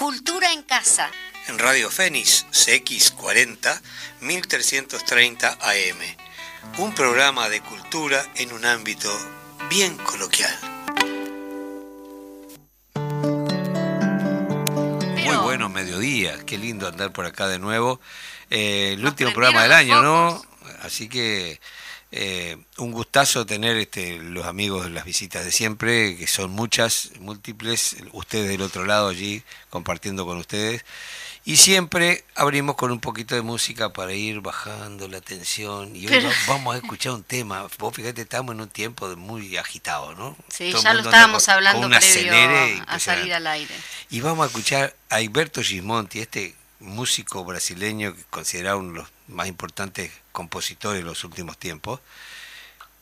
Cultura en Casa. En Radio Fénix CX40 1330 AM. Un programa de cultura en un ámbito bien coloquial. Muy bueno mediodía, qué lindo andar por acá de nuevo. Eh, el último programa del año, ¿no? Así que eh, un gustazo tener este, los amigos, las visitas de siempre, que son muchas, múltiples, ustedes del otro lado allí compartiendo con ustedes. Y siempre abrimos con un poquito de música para ir bajando la tensión. Y hoy vamos a escuchar un tema. Vos fíjate, estamos en un tiempo muy agitado, ¿no? Sí, ya lo estábamos hablando previo a salir al aire. Y vamos a escuchar a Alberto Gismonti, este músico brasileño considerado uno de los más importantes compositores de los últimos tiempos,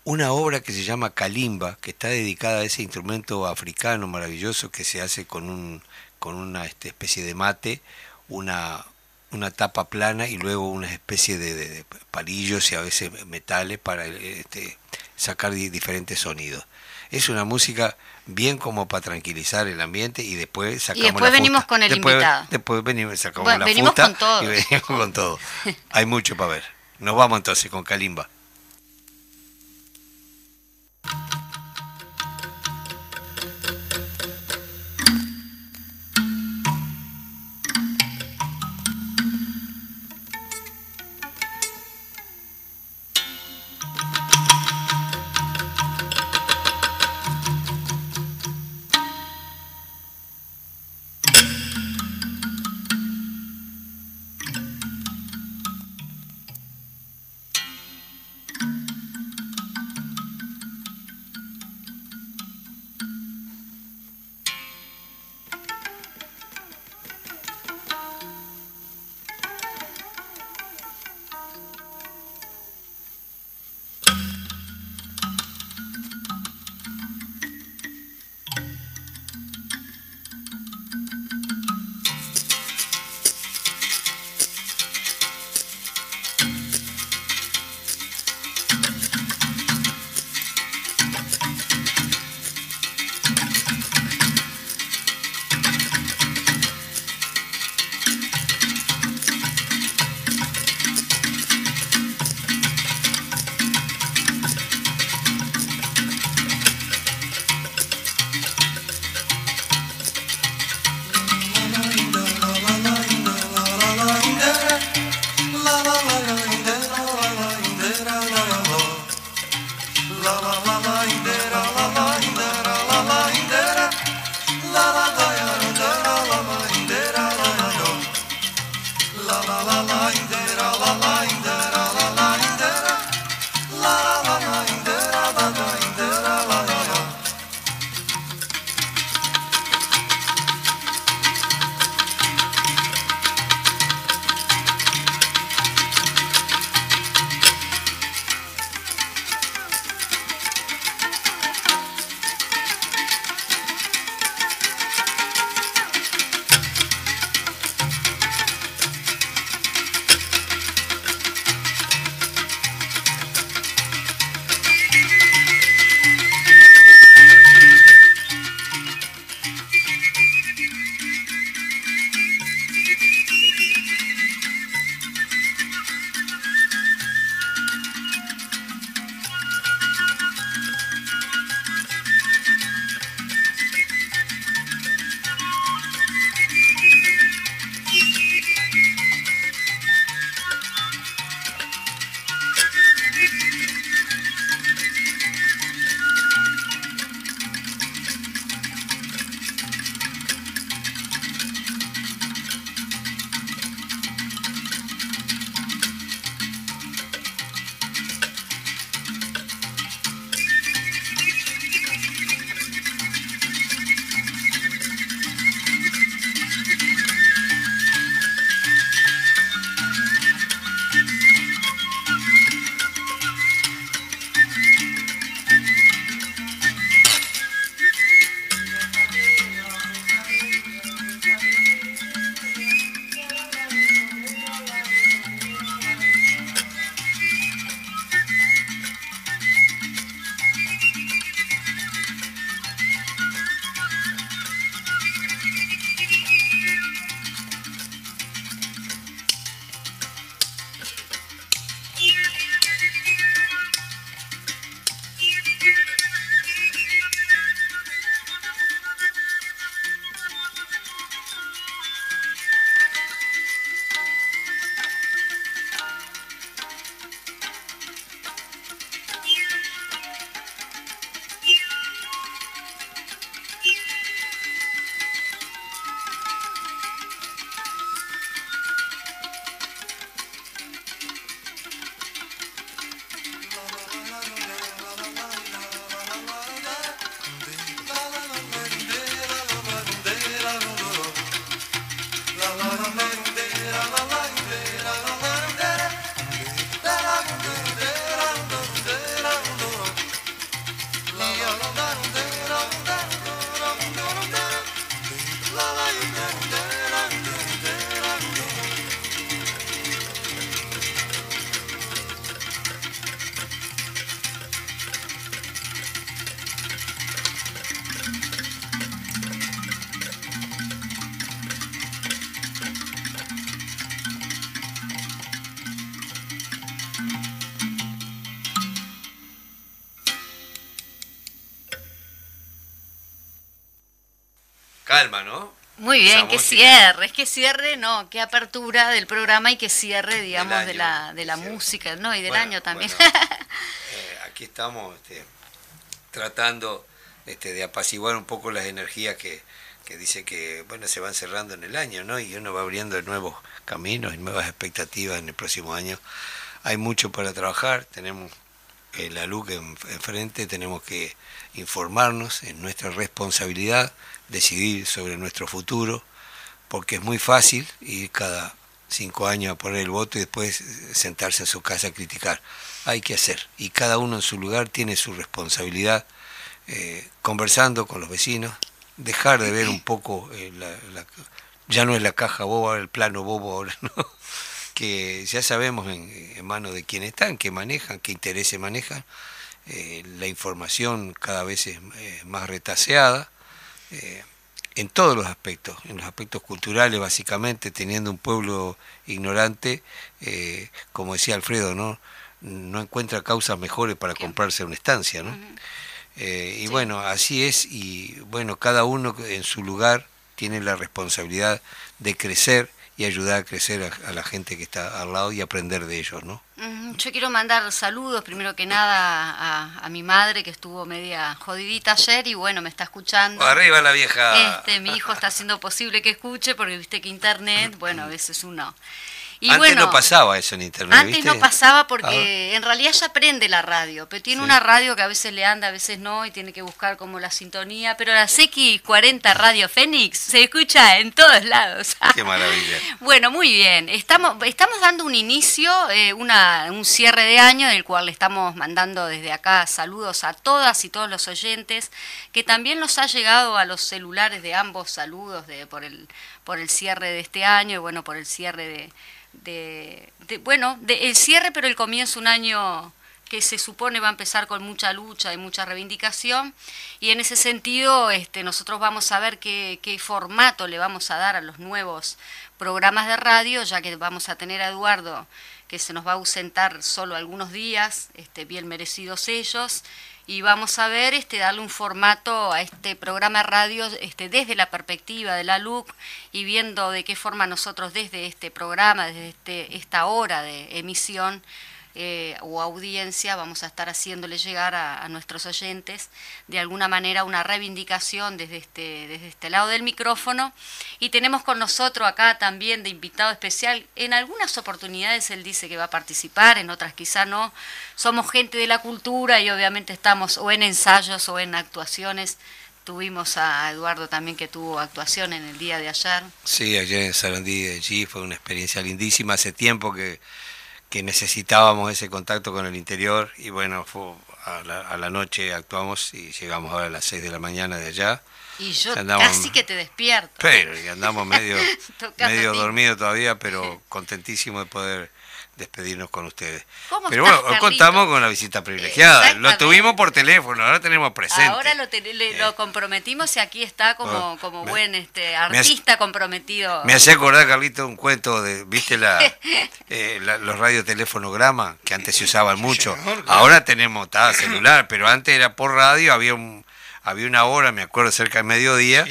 una obra que se llama Kalimba, que está dedicada a ese instrumento africano maravilloso que se hace con, un, con una este, especie de mate, una, una tapa plana y luego una especie de, palillos y a veces metales para este, sacar diferentes sonidos. Es una música bien como para tranquilizar el ambiente y después sacamos y después venimos con el invitado. Después venimos, sacamos la venimos con todo. y venimos con todo. Hay mucho para ver. Nos vamos entonces con Kalimba. Muy bien, que cierre, es que cierre, no, que apertura del programa y que cierre, digamos, de la, de la música, ¿no? Y del año también. Eh, aquí estamos este, tratando este, de apaciguar un poco las energías que, que dice que, bueno, se van cerrando en el año, ¿no? Y uno va abriendo nuevos caminos y nuevas expectativas en el próximo año. Hay mucho para trabajar, tenemos eh, la LUC enfrente, tenemos que informarnos, en nuestra responsabilidad, decidir sobre nuestro futuro, porque es muy fácil ir cada cinco años a poner el voto y después sentarse en su casa a criticar. Hay que hacer, y cada uno en su lugar tiene su responsabilidad, eh, conversando con los vecinos, dejar de ver un poco, eh, ya no es la caja boba, el plano bobo ahora, ¿no? Que ya sabemos en, manos de quién están, qué manejan, qué intereses manejan, eh, la información cada vez es más retaseada, eh, en todos los aspectos, en los aspectos culturales básicamente, teniendo un pueblo ignorante, eh, como decía Alfredo, ¿no? no encuentra causas mejores para comprarse una estancia, ¿no? Eh, y bueno, así es, y bueno, cada uno en su lugar tiene la responsabilidad de crecer y ayudar a crecer a, la gente que está al lado y aprender de ellos, ¿no? Yo quiero mandar saludos, primero que nada, a, mi madre que estuvo media jodidita ayer y bueno, me está escuchando. Arriba la vieja. Este, mi hijo está haciendo posible que escuche porque viste que internet, bueno, a veces uno antes no pasaba eso en internet. Antes no pasaba porque en realidad ya prende la radio, pero tiene una radio que a veces le anda, a veces no, y tiene que buscar como la sintonía. Pero la X40 Radio Fénix se escucha en todos lados. Qué maravilla. bueno, muy bien. Estamos, estamos dando un inicio, eh, una, un cierre de año, en el cual le estamos mandando desde acá saludos a todas y todos los oyentes, que también nos ha llegado a los celulares de ambos saludos de, por, el, por el cierre de este año y bueno, por el cierre de bueno, de el cierre, pero el comienzo un año que se supone va a empezar con mucha lucha y mucha reivindicación. Y en ese sentido este, nosotros vamos a ver qué, qué, formato le vamos a dar a los nuevos programas de radio, ya que vamos a tener a Eduardo que se nos va a ausentar solo algunos días, este, bien merecidos ellos, y vamos a ver este darle un formato a este programa radio este desde la perspectiva de la LUC y viendo de qué forma nosotros desde este programa, desde este, esta hora de emisión eh, o audiencia vamos a estar haciéndole llegar a, nuestros oyentes de alguna manera una reivindicación desde este, desde este lado del micrófono. Y tenemos con nosotros acá también de invitado especial, en algunas oportunidades él dice que va a participar, en otras quizá no. Somos gente de la cultura y obviamente estamos o en ensayos o en actuaciones. Tuvimos a Eduardo también que tuvo actuación en el día de ayer. Sí, ayer en Sarandí de allí fue una experiencia lindísima. Hace tiempo que que necesitábamos ese contacto con el interior y bueno, fue a, la, noche actuamos y llegamos ahora a las 6 de la mañana de allá. Y yo casi que te despierto. Pero y andamos medio, medio dormido todavía, pero contentísimo de poder despedirnos con ustedes. Pero bueno, hoy contamos con la visita privilegiada. Lo tuvimos por teléfono, ahora tenemos presente. Ahora lo, lo comprometimos y aquí está como, oh, como buen este artista comprometido. Me hace acordar, Carlito, un cuento de, ¿viste la, eh, los radiotelefonogramas que antes se usaban mucho? Ahora tenemos tal celular, pero antes era por radio, había un había una hora, me acuerdo, cerca del mediodía,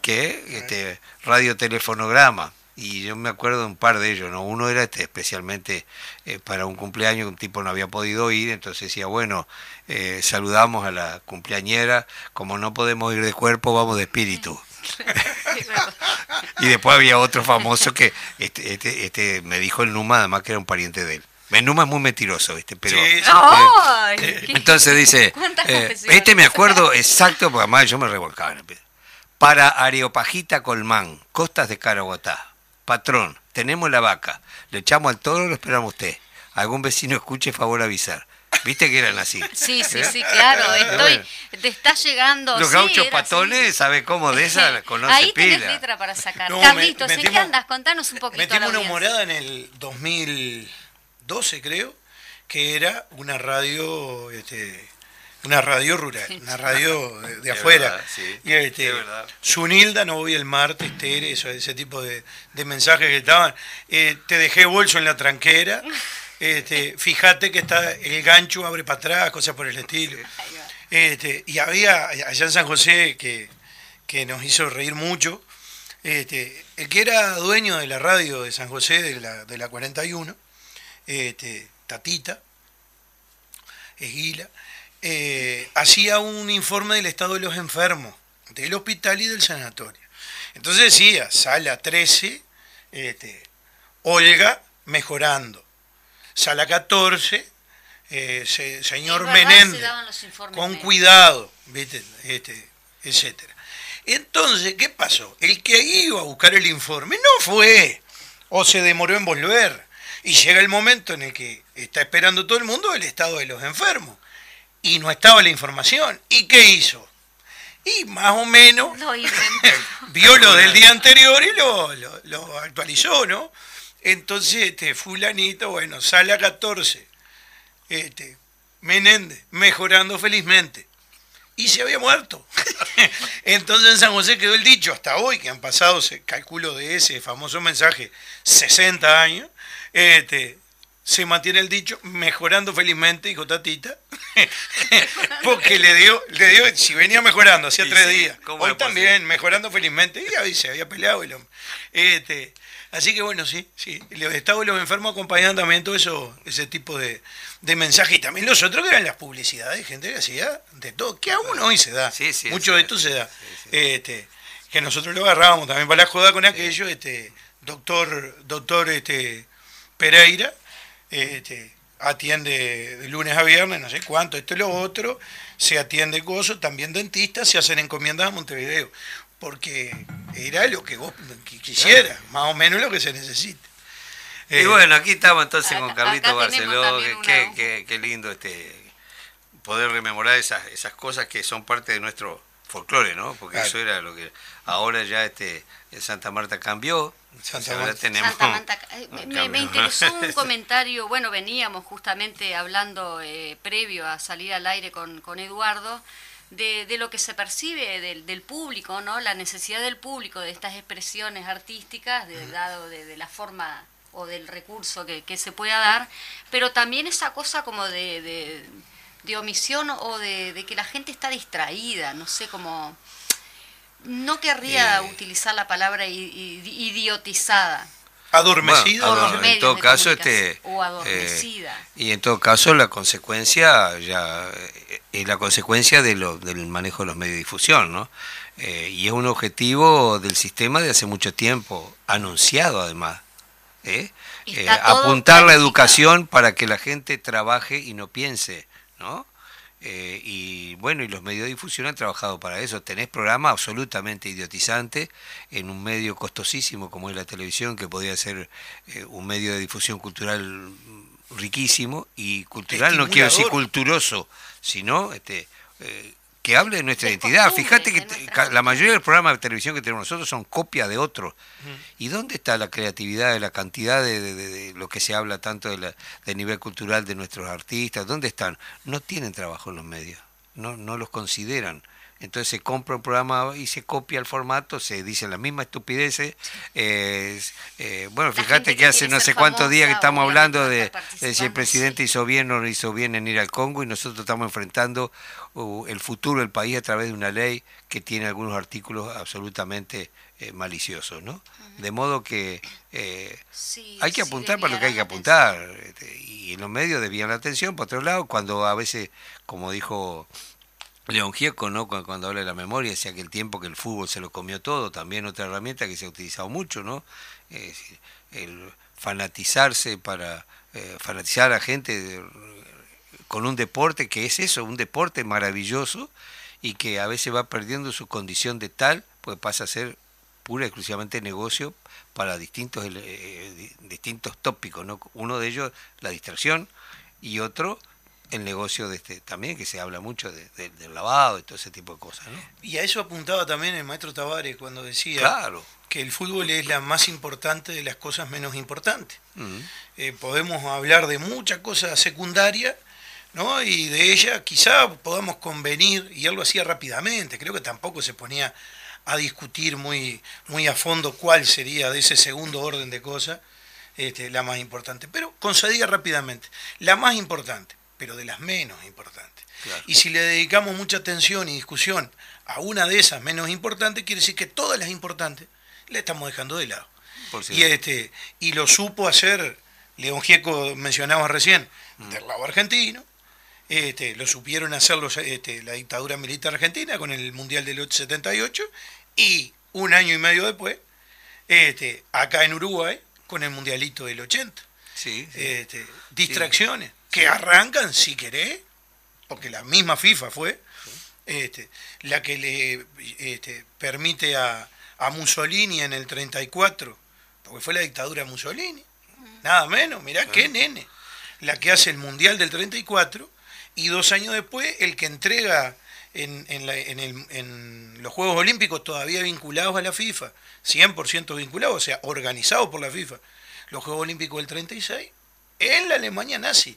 que este radiotelefonograma y yo me acuerdo de un par de ellos, ¿no? Uno era este, especialmente eh, para un cumpleaños que un tipo no había podido ir, entonces decía, bueno, eh, saludamos a la cumpleañera, como no podemos ir de cuerpo, vamos de espíritu. y después había otro famoso que este, este, este, me dijo el Numa, además que era un pariente de él. El Numa es muy mentiroso, ¿viste? Pero, eh, entonces dice, este me acuerdo exacto, porque además yo me revolcaba. Para Areopagita Colmán, costas de Caragotá patrón, tenemos la vaca, le echamos al toro, lo esperamos usted. Algún vecino escuche, favor avisar. ¿Viste que eran así? Sí, sí, sí, claro. Estoy, te está llegando. Los gauchos patones, ¿sabe cómo de esa conoce Ahí tenés letra para sacar. Carlitos, ¿en qué andas? Contanos un poquito. Metimos una morada en el 2012, creo, que era una radio este, una radio rural, una radio de, afuera. y este, Sunilda, no voy el martes, Tere, eso, ese tipo de, mensajes que estaban. Eh, te dejé bolso en la tranquera. Este, fíjate que está el gancho abre para atrás, cosas por el estilo. Este, y había allá en San José que, que nos hizo reír mucho. Este, el que era dueño de la radio de San José, de la, de la 41, este, Tatita, Esguila, eh, hacía un informe del estado de los enfermos, del hospital y del sanatorio. Entonces decía, sala 13, este, Olga mejorando. Sala 14, eh, señor Menéndez, con cuidado, ¿viste? Este, etcétera. Entonces, ¿qué pasó? El que iba a buscar el informe no fue, o se demoró en volver, y llega el momento en el que está esperando todo el mundo el estado de los enfermos, y no estaba la información. ¿Y qué hizo? Y más o menos vio lo del día anterior y lo, lo actualizó, ¿no? Entonces, este, fulanito, bueno, sale a 14, este, Menéndez, mejorando felizmente. Y se había muerto. Entonces en San José quedó el dicho, hasta hoy, que han pasado, se calculo de ese famoso mensaje, 60 años, este, se mantiene el dicho, mejorando felizmente, dijo Tatita, porque le dio, le dio, si venía mejorando hacía tres días, hoy también, mejorando felizmente, y ahí se había peleado el hombre. Este, Así que bueno, sí, sí. Los estados y los enfermos acompañaban también todo eso, ese tipo de, de mensajes. Y también los otros que eran las publicidades, gente que hacía de todo, que aún hoy se da. Sí, sí, Mucho de esto se da. Este, que nosotros lo agarrábamos también para la joda con aquello, este, doctor, doctor este, Pereira, este, atiende de lunes a viernes, no sé cuánto, esto y lo otro, se atiende gozo, también dentistas, se hacen encomiendas a Montevideo porque era lo que vos quisieras, más o menos lo que se necesita. y eh, bueno, aquí estamos entonces con Carlito Barceló, qué, qué, lindo este poder rememorar esas, esas cosas que son parte de nuestro folclore, ¿no? Porque eso era lo que ahora ya este Santa Marta cambió. Santa Marta. Tenemos, Santa eh, me, interesó un comentario, bueno, veníamos justamente hablando eh, previo a salir al aire con, con Eduardo, de, de, lo que se percibe del, del, público, ¿no? La necesidad del público de estas expresiones artísticas, de, dado de, la forma o del recurso que, que, se pueda dar, pero también esa cosa como de, de omisión o de, que la gente está distraída, no sé cómo... No querría eh. utilizar la palabra idiotizada, adormecida. En todo caso este o adormecida. eh, y en todo caso la consecuencia ya eh, es la consecuencia de lo, del manejo de los medios de difusión no eh, y es un objetivo del sistema de hace mucho tiempo anunciado además apuntar la educación para que la gente trabaje y no piense no eh, y bueno, y los medios de difusión han trabajado para eso. Tenés programas absolutamente idiotizantes en un medio costosísimo como es la televisión, que podría ser eh, un medio de difusión cultural riquísimo, y cultural no quiero decir culturoso, sino este, eh, que hable de nuestra identidad. Fíjate que la mayoría de los programas de televisión que tenemos nosotros son copias de otros. ¿Y dónde está la creatividad, la cantidad de, lo que se habla tanto de del nivel cultural de nuestros artistas? ¿Dónde están? No tienen trabajo en los medios, no, no los consideran. Entonces se compra un programa y se copia el formato, se dice la misma estupidez. Eh, bueno, fíjate que, hace no sé cuántos días que estamos hablando de, si el presidente hizo bien o no hizo bien en ir al Congo y nosotros estamos enfrentando uh, el futuro del país a través de una ley que tiene algunos artículos absolutamente eh, maliciosos, ¿no? De modo que eh, hay que apuntar para lo que hay que apuntar. Este, y en los medios debían la atención, por otro lado, cuando a veces, como dijo León Gieco, ¿no? Cuando, habla de la memoria, decía que el tiempo que el fútbol se lo comió todo, también otra herramienta que se ha utilizado mucho, ¿no? el fanatizarse para eh, fanatizar a gente con un deporte que es eso, un deporte maravilloso y que a veces va perdiendo su condición de tal, pues pasa a ser pura y exclusivamente negocio para distintos, eh, distintos tópicos, ¿no? Uno de ellos la distracción y otro el negocio de este también, que se habla mucho del lavado y todo ese tipo de cosas. ¿no? Y a eso apuntaba también el maestro Tavares cuando decía que el fútbol es la más importante de las cosas menos importantes. Eh, podemos hablar de muchas cosas secundarias, ¿no? y de ella quizá podamos convenir, y él lo hacía rápidamente, creo que tampoco se ponía a discutir muy, muy a fondo cuál sería de ese segundo orden de cosas este, la más importante, pero concedía rápidamente. La más importante, pero de las menos importantes. Y si le dedicamos mucha atención y discusión a una de esas menos importantes, quiere decir que todas las importantes le estamos dejando de lado. y, este, y lo supo hacer, León Gieco mencionaba recién, mm. del lado argentino, este, lo supieron hacer este, la dictadura militar argentina con el Mundial del 78 y un año y medio después, este, acá en Uruguay, con el Mundialito del 80. Este, distracciones que arrancan, si querés, porque la misma FIFA fue este, la que le este, permite a, a Mussolini en el 34, porque fue la dictadura de Mussolini, nada menos, mirá qué nene, la que hace el Mundial del 34 y dos años después el que entrega en, en, los Juegos Olímpicos todavía vinculados a la FIFA, 100% vinculados, o sea, organizados por la FIFA, los Juegos Olímpicos del 36, en la Alemania nazi.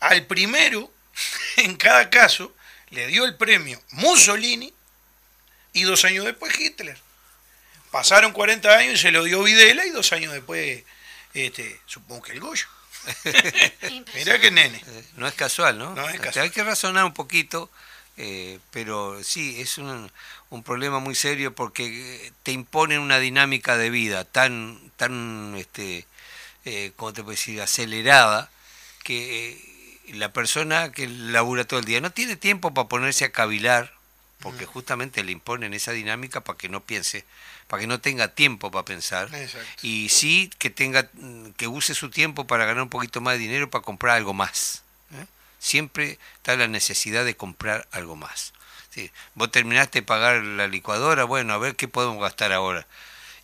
Al primero, en cada caso, le dio el premio Mussolini y dos años después Hitler. Pasaron 40 años y se lo dio Videla y dos años después, este, supongo que el Goyo. Mirá que nene. Eh, no es casual, ¿no? Hay que razonar un poquito, eh, pero sí, es un, un, problema muy serio porque te imponen una dinámica de vida tan, tan este, eh, ¿cómo te puedo decir?, acelerada, que la persona que labura todo el día no tiene tiempo para ponerse a cavilar, porque justamente le imponen esa dinámica para que no piense para que no tenga tiempo para pensar y sí que tenga que use su tiempo para ganar un poquito más de dinero para comprar algo más. ¿eh? Siempre está la necesidad de comprar algo más. ¿sí? Vos terminaste de pagar la licuadora, bueno, a ver qué podemos gastar ahora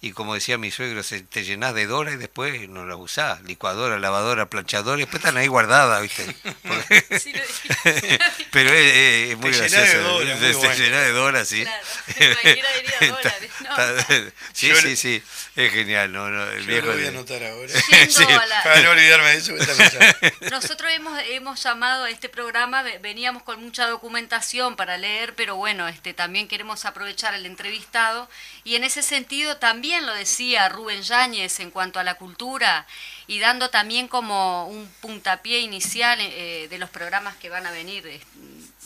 y como decía mi suegro, te llenas de dólares y después no las usás. Licuadora, lavadora, planchadora, y después están ahí guardadas, ¿viste? Pero es, muy gracioso. Te llenas de dólares, sí. sí, sí, sí. Es genial, ¿no? no el viejo lo voy a anotar ahora. Para no olvidarme de eso. Nosotros hemos, hemos llamado a este programa, veníamos con mucha documentación para leer, pero bueno, este también queremos aprovechar el entrevistado y en ese sentido también lo decía Rubén Yáñez en cuanto a la cultura y dando también como un puntapié inicial eh, de los programas que van a venir eh,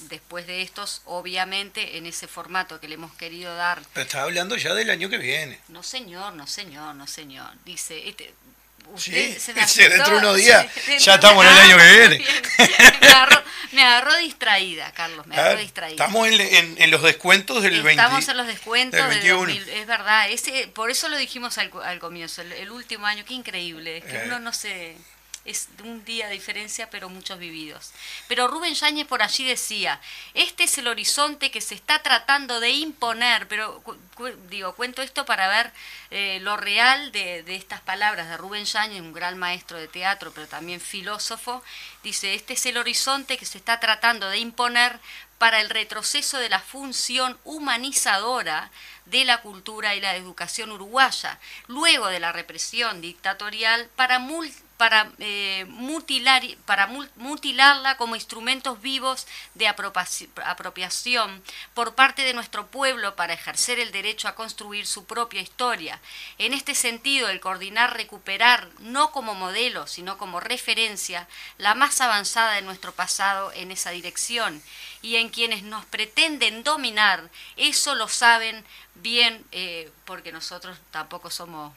después de estos, obviamente en ese formato que le hemos querido dar. Pero está hablando ya del año que viene. No señor, no señor, no señor. Dice, este, sí, dentro de unos días ya estamos en el año que viene. Me agarró, distraída, Carlos, me agarró distraída. Estamos en, los descuentos del estamos Estamos en los descuentos del, es verdad, ese, por eso lo dijimos al, comienzo, el, último año, qué increíble, es que eh. uno no se es un día de diferencia, pero muchos vividos. Pero Rubén Yáñez por allí decía, este es el horizonte que se está tratando de imponer, pero digo, cuento esto para ver eh, lo real de, de, estas palabras de Rubén Yáñez, un gran maestro de teatro, pero también filósofo, dice, este es el horizonte que se está tratando de imponer para el retroceso de la función humanizadora de la cultura y la educación uruguaya, luego de la represión dictatorial para para, eh, mutilar, para mutilarla como instrumentos vivos de apropiación por parte de nuestro pueblo para ejercer el derecho a construir su propia historia. En este sentido, el coordinar, recuperar, no como modelo, sino como referencia, la más avanzada de nuestro pasado en esa dirección. Y en quienes nos pretenden dominar, eso lo saben bien, eh, porque nosotros tampoco somos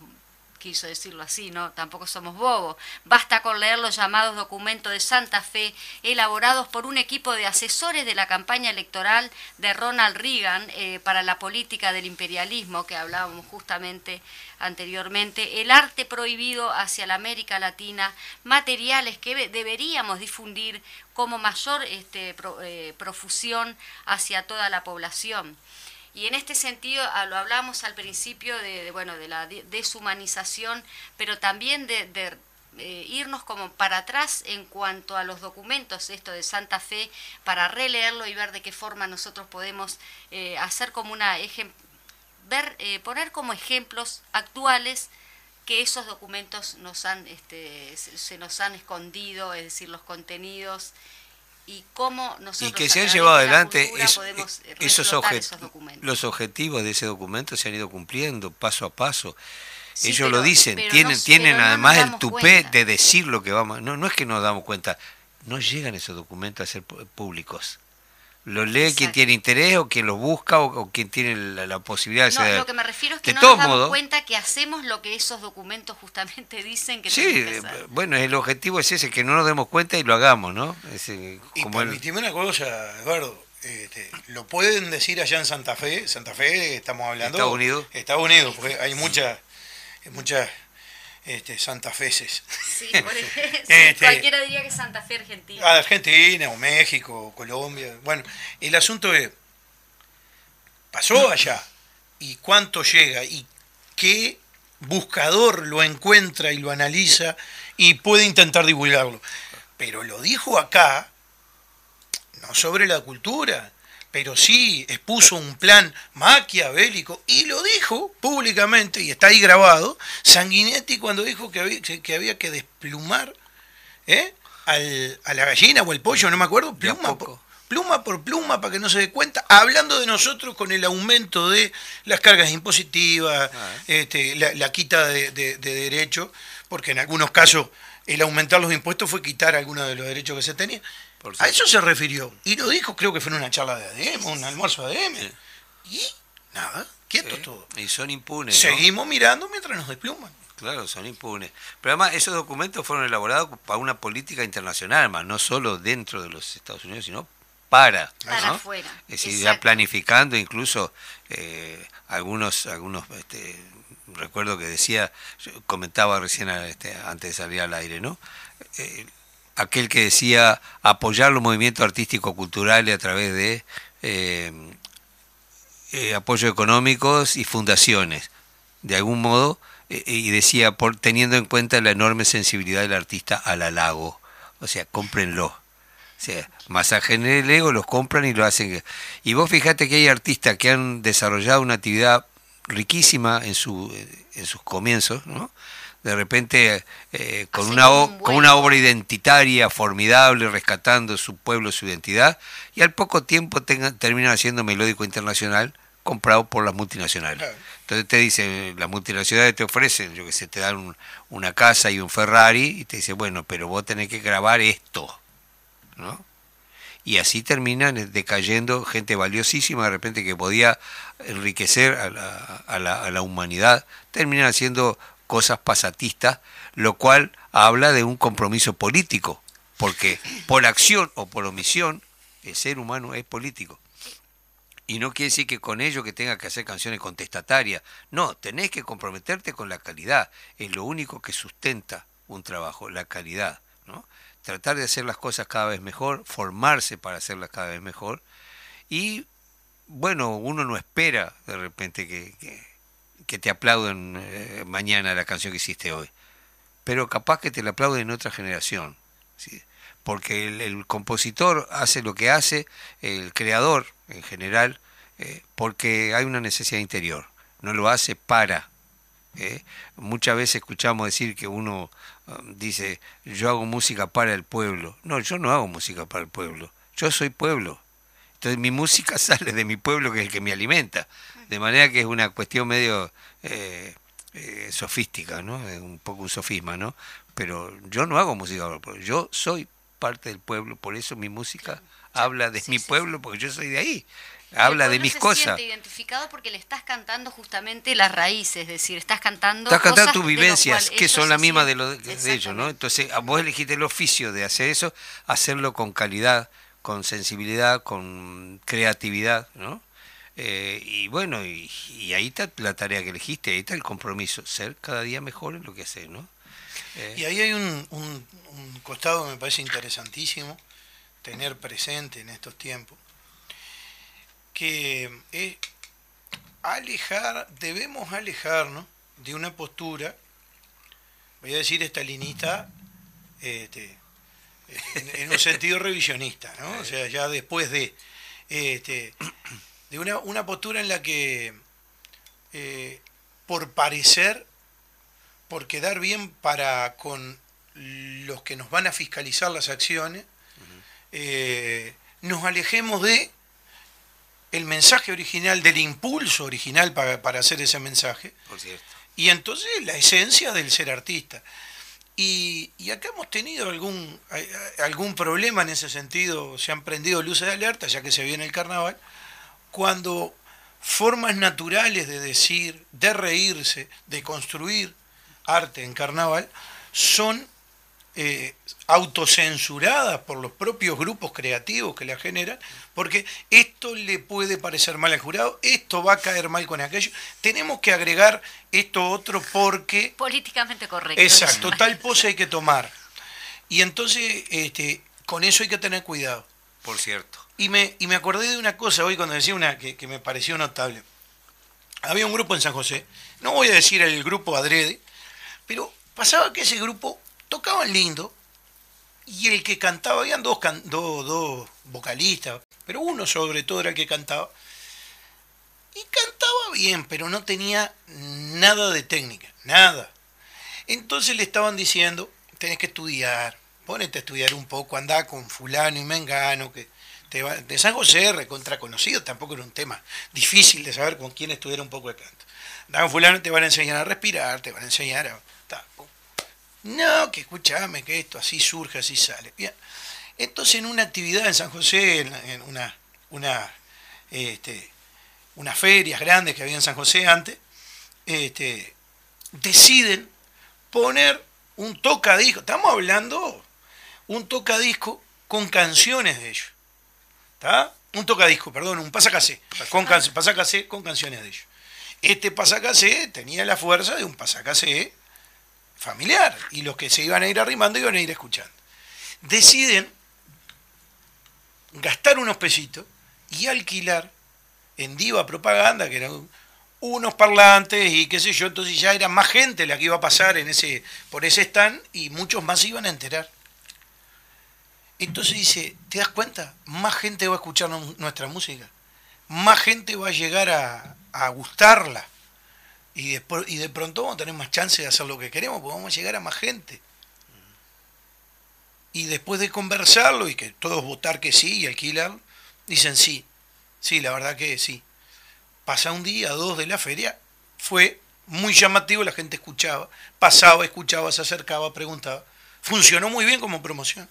quiso decirlo así, ¿no? Tampoco somos bobos. Basta con leer los llamados documentos de Santa Fe elaborados por un equipo de asesores de la campaña electoral de Ronald Reagan eh, para la política del imperialismo que hablábamos justamente anteriormente, el arte prohibido hacia la América Latina, materiales que deberíamos difundir como mayor este, eh, profusión hacia toda la población. Y en este sentido ah, lo hablamos al principio de, bueno, de la deshumanización, pero también de, eh, irnos como para atrás en cuanto a los documentos, esto de Santa Fe, para releerlo y ver de qué forma nosotros podemos eh, hacer como una ver, eh, poner como ejemplos actuales que esos documentos nos han, este, se nos han escondido, es decir, los contenidos y cómo nosotros y que se han llevado adelante esos, los objetivos de ese documento se han ido cumpliendo paso a paso. Ellos lo dicen tienen tienen además el tupé de decir lo que vamos no no es que nos damos cuenta no llegan esos documentos a ser públicos. Lo lee quien tiene interés o quien los busca o, quien tiene la, posibilidad de no, Lo que me refiero es que no nos damos cuenta que hacemos lo que esos documentos justamente dicen que Sí, que bueno, el objetivo es ese, que no nos demos cuenta y lo hagamos, ¿no? y como permitime una cosa, Eduardo, este, lo pueden decir allá en Santa Fe, Santa Fe estamos hablando... Estados Unidos. Estados Unidos, porque hay muchas muchas este, santafeses. Sí, este, cualquiera diría que Santa Fe Argentina. Argentina, o México, o Colombia. Bueno, el asunto es, pasó allá, y cuánto llega, y qué buscador lo encuentra y lo analiza y puede intentar divulgarlo. Pero lo dijo acá, no sobre la cultura, pero sí expuso un plan maquiavélico y lo dijo públicamente, y está ahí grabado, Sanguinetti cuando dijo que había que, había que desplumar ¿eh? Al, a la gallina o el pollo, no me acuerdo, pluma por, pluma por pluma para que no se dé cuenta, hablando de nosotros con el aumento de las cargas impositivas, ah. este, la, quita de, de derechos, porque en algunos casos el aumentar los impuestos fue quitar algunos de los derechos que se tenían. A eso se refirió. Y lo dijo, creo que fue en una charla de ADM, un almuerzo de ADM. Y nada, quieto todo. Y son impunes. Seguimos mirando mientras nos despluman. Claro, son impunes. Pero además esos documentos fueron elaborados para una política internacional, más no solo dentro de los Estados Unidos, sino para. Para afuera. Es decir, ya planificando incluso eh, algunos, algunos este, recuerdo que decía, comentaba recién este, antes de salir al aire, ¿no? Eh, aquel que decía apoyar los movimientos artístico-culturales a través de eh, eh, apoyos económicos y fundaciones, de algún modo, eh, y decía, por, teniendo en cuenta la enorme sensibilidad del artista al halago, o sea, cómprenlo. O sea, masajen el ego, los compran y lo hacen. Y vos fijate que hay artistas que han desarrollado una actividad riquísima en, su, en sus comienzos, ¿no? De repente eh, con, una, con una obra identitaria formidable, rescatando su pueblo, su identidad, y al poco tiempo terminan haciendo melódico internacional comprado por las multinacionales. Entonces te dicen, las multinacionales te ofrecen, yo que sé, te dan una casa y un Ferrari, y te dicen, bueno, pero vos tenés que grabar esto, ¿no? Y así terminan decayendo gente valiosísima de repente que podía enriquecer a la, a la, a la humanidad, terminan haciendo cosas pasatistas, lo cual habla de un compromiso político, porque por acción o por omisión el ser humano es político. Y no quiere decir que con ello que tenga que hacer canciones contestatarias. No, tenés que comprometerte con la calidad. Es lo único que sustenta un trabajo, la calidad. ¿no? Tratar de hacer las cosas cada vez mejor, formarse para hacerlas cada vez mejor. Y bueno, uno no espera de repente que, que te aplauden eh, mañana la canción que hiciste hoy, pero capaz que te la aplauden en otra generación, ¿sí? porque el, compositor hace lo que hace, el creador en general, eh, porque hay una necesidad interior, no lo hace para. ¿eh? Muchas veces escuchamos decir que uno um, dice, yo hago música para el pueblo. No, yo no hago música para el pueblo, yo soy pueblo. Entonces mi música sale de mi pueblo que es el que me alimenta. De manera que es una cuestión medio eh, eh, sofística, ¿no? un poco un sofisma, ¿no? Pero yo no hago música yo soy parte del pueblo, por eso mi música habla de mi pueblo, porque yo soy de ahí. Habla de mis se cosas. Siente identificado porque le estás cantando justamente las raíces, es decir, estás cantando. Estás cantando tus vivencias, que son las mismas de, lo de ellos, ¿no? Entonces, vos elegiste el oficio de hacer eso, hacerlo con calidad, con sensibilidad, con creatividad, ¿no? Eh, y bueno, y, ahí está la tarea que elegiste, ahí está el compromiso, ser cada día mejor en lo que haces, ¿no? Eh, y ahí hay un, costado que me parece interesantísimo tener presente en estos tiempos, que es alejar, debemos alejarnos de una postura, voy a decir esta linista, este, en, un sentido revisionista, ¿no? O sea, ya después de, este, de una, una postura en la que, eh, por parecer, por quedar bien para con los que nos van a fiscalizar las acciones, eh, nos alejemos de el mensaje original, del impulso original para, para hacer ese mensaje. Por cierto. Y entonces la esencia del ser artista. Y, acá hemos tenido algún, algún problema en ese sentido, se han prendido luces de alerta, ya que se viene el carnaval, cuando formas naturales de decir, de reírse, de construir arte en carnaval, son eh, autocensuradas por los propios grupos creativos que la generan, porque esto le puede parecer mal al jurado, esto va a caer mal con aquello, tenemos que agregar esto otro porque... Políticamente correcto. Exacto, tal pose hay que tomar. Y entonces, este, con eso hay que tener cuidado. Por cierto. Y me, y me acordé de una cosa hoy cuando decía una que, que me pareció notable. Había un grupo en San José, no voy a decir el grupo adrede, pero pasaba que ese grupo tocaban lindo, y el que cantaba, habían dos, dos, vocalistas, pero uno sobre todo era el que cantaba. Y cantaba bien, pero no tenía nada de técnica, nada. Entonces le estaban diciendo, tenés que estudiar, ponete a estudiar un poco, andá con fulano y mengano, que te va, de San José, recontra conocido, tampoco era un tema difícil de saber con quién estudiar un poco de canto. Andá con fulano, te van a enseñar a respirar, te van a enseñar a... No, que escúchame, que esto así surge, así sale. Bien. Entonces, en una actividad en San José, en, una, una, este, unas ferias grandes que había en San José antes, este, deciden poner un tocadisco, estamos hablando un tocadisco con canciones de ellos. ¿Está? Un tocadisco, perdón, un pasacasé, con, pasacasé con canciones de ellos. Este pasacasé tenía la fuerza de un pasacasé familiar y los que se iban a ir arrimando iban a ir escuchando. Deciden gastar unos pesitos y alquilar en Diva Propaganda, que eran unos parlantes y qué sé yo, entonces ya era más gente la que iba a pasar en ese, por ese stand y muchos más iban a enterar. Entonces dice, ¿te das cuenta? Más gente va a escuchar nuestra música, más gente va a llegar a, a gustarla y, después, y de pronto vamos a tener más chance de hacer lo que queremos, porque vamos a llegar a más gente. Y después de conversarlo y que todos votar que sí y alquilar, dicen sí, sí, la verdad que sí. Pasa un día, dos de la feria, fue muy llamativo, la gente escuchaba, pasaba, escuchaba, se acercaba, preguntaba. Funcionó muy bien como promoción.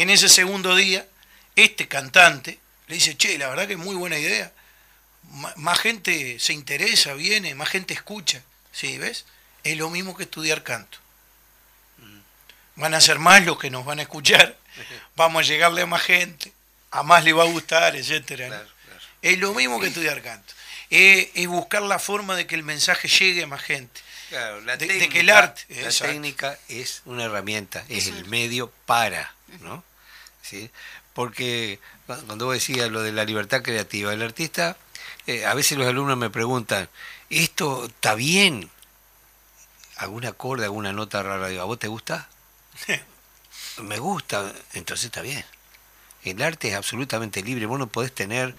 En ese segundo día, este cantante le dice, che, la verdad que es muy buena idea más gente se interesa, viene, más gente escucha. ¿Sí? ¿Ves? Es lo mismo que estudiar canto. Van a ser más los que nos van a escuchar, vamos a llegarle a más gente, a más le va a gustar, etcétera. Es lo mismo que estudiar canto. Es, buscar la forma de que el mensaje llegue a más gente. la de, técnica, que el arte. La técnica es una herramienta, es el medio para, ¿no? ¿Sí? Porque cuando vos decías lo de la libertad creativa, el artista eh, a veces los alumnos me preguntan, ¿esto está bien? ¿Algún acorde, alguna nota rara? ¿A vos te gusta? me gusta, entonces está bien. El arte es absolutamente libre, vos no podés tener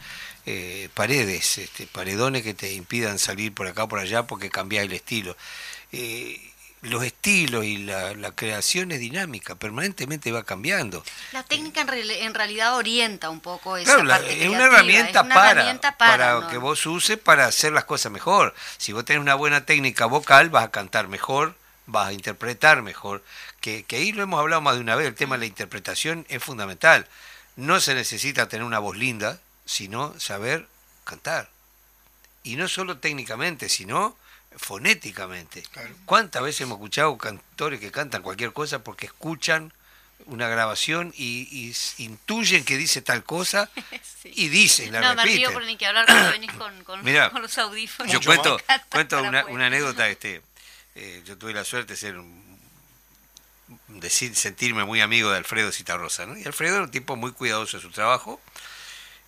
eh, paredes, este, paredones que te impidan salir por acá o por allá porque cambiás el estilo. Eh, los estilos y la, creación es dinámica, permanentemente va cambiando. La técnica en, realidad orienta un poco esa claro, es, una herramienta para, para, que vos uses para hacer las cosas mejor. Si vos tenés una buena técnica vocal, vas a cantar mejor, vas a interpretar mejor. Que, que ahí lo hemos hablado más de una vez, el tema de la interpretación es fundamental. No se necesita tener una voz linda, sino saber cantar. Y no solo técnicamente, sino fonéticamente. ¿Cuántas veces hemos escuchado cantores que cantan cualquier cosa porque escuchan una grabación y, intuyen que dice tal cosa y dicen, la no, me por ni que hablar cuando venís con, los audífonos. Yo cuento, cuento una, anécdota, este, eh, yo tuve la suerte de ser sentirme muy amigo de Alfredo Citarrosa, ¿no? Y Alfredo era un tipo muy cuidadoso de su trabajo,